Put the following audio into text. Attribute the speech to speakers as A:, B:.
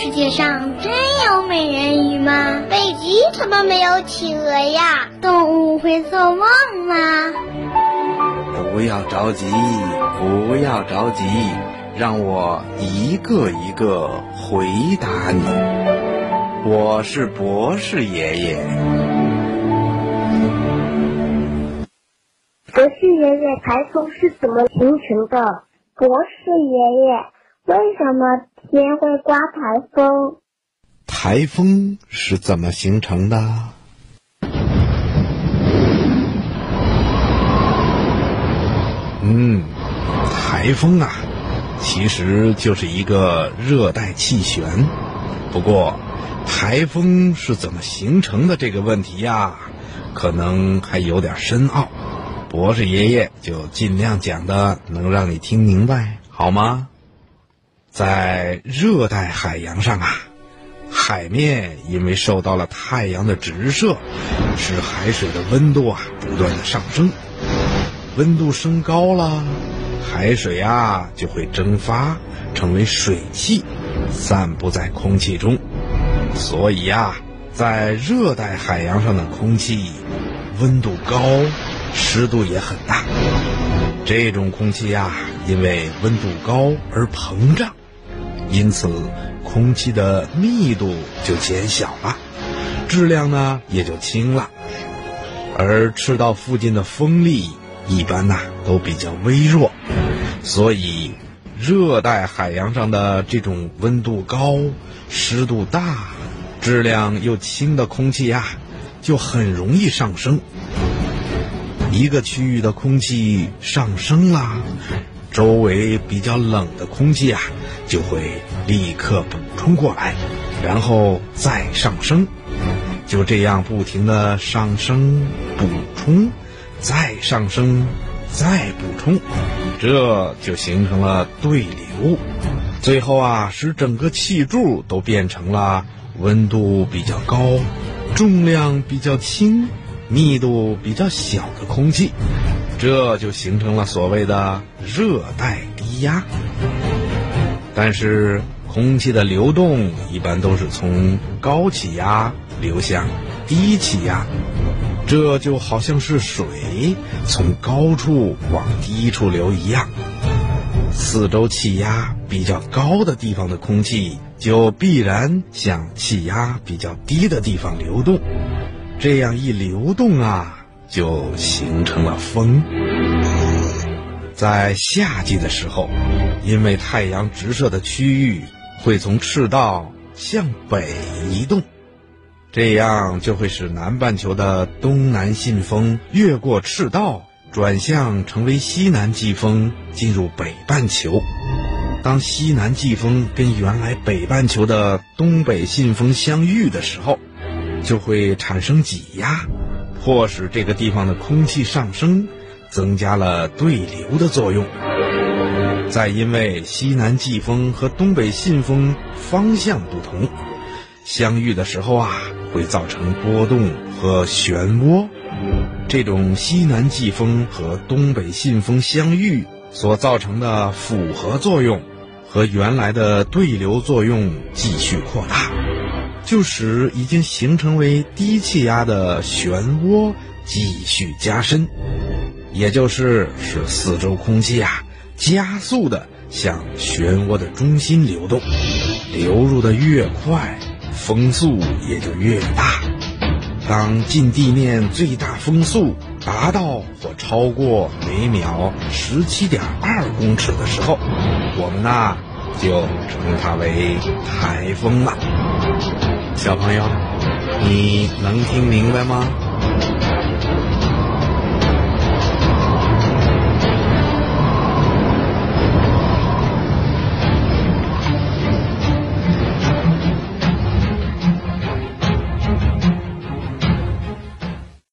A: 世界上真有美人鱼吗？北极怎么没有企鹅呀？动物会做梦吗？
B: 不要着急，不要着急，让我一个一个回答你。我是博士爷爷。
C: 博士爷爷，台风是怎么形成的？博士爷爷，为什么天会刮台风？
B: 台风是怎么形成的？嗯，台风啊，其实就是一个热带气旋。不过，台风是怎么形成的这个问题呀，可能还有点深奥。博士爷爷就尽量讲的能让你听明白，好吗？在热带海洋上啊，海面因为受到了太阳的直射，使海水的温度啊不断的上升。温度升高了，海水啊就会蒸发，成为水汽，散布在空气中。所以呀，在热带海洋上的空气温度高，湿度也很大。这种空气呀，因为温度高而膨胀，因此空气的密度就减小了，质量呢也就轻了。而赤道附近的风力。一般呐都比较微弱，所以热带海洋上的这种温度高、湿度大、质量又轻的空气呀，就很容易上升。一个区域的空气上升啦，周围比较冷的空气啊就会立刻补充过来，然后再上升，就这样不停的上升补充。再上升，再补充，这就形成了对流。最后啊，使整个气柱都变成了温度比较高、重量比较轻、密度比较小的空气，这就形成了所谓的热带低压。但是，空气的流动一般都是从高气压流向低气压。这就好像是水从高处往低处流一样，四周气压比较高的地方的空气就必然向气压比较低的地方流动，这样一流动啊，就形成了风。在夏季的时候，因为太阳直射的区域会从赤道向北移动。这样就会使南半球的东南信风越过赤道，转向成为西南季风，进入北半球。当西南季风跟原来北半球的东北信风相遇的时候，就会产生挤压，迫使这个地方的空气上升，增加了对流的作用。再因为西南季风和东北信风方向不同，相遇的时候啊。会造成波动和漩涡，这种西南季风和东北信风相遇所造成的复合作用，和原来的对流作用继续扩大，就使已经形成为低气压的漩涡继续加深，也就是使四周空气啊加速的向漩涡的中心流动，流入的越快。风速也就越大。当近地面最大风速达到或超过每秒十七点二公尺的时候，我们呐就称它为台风了。小朋友，你能听明白吗？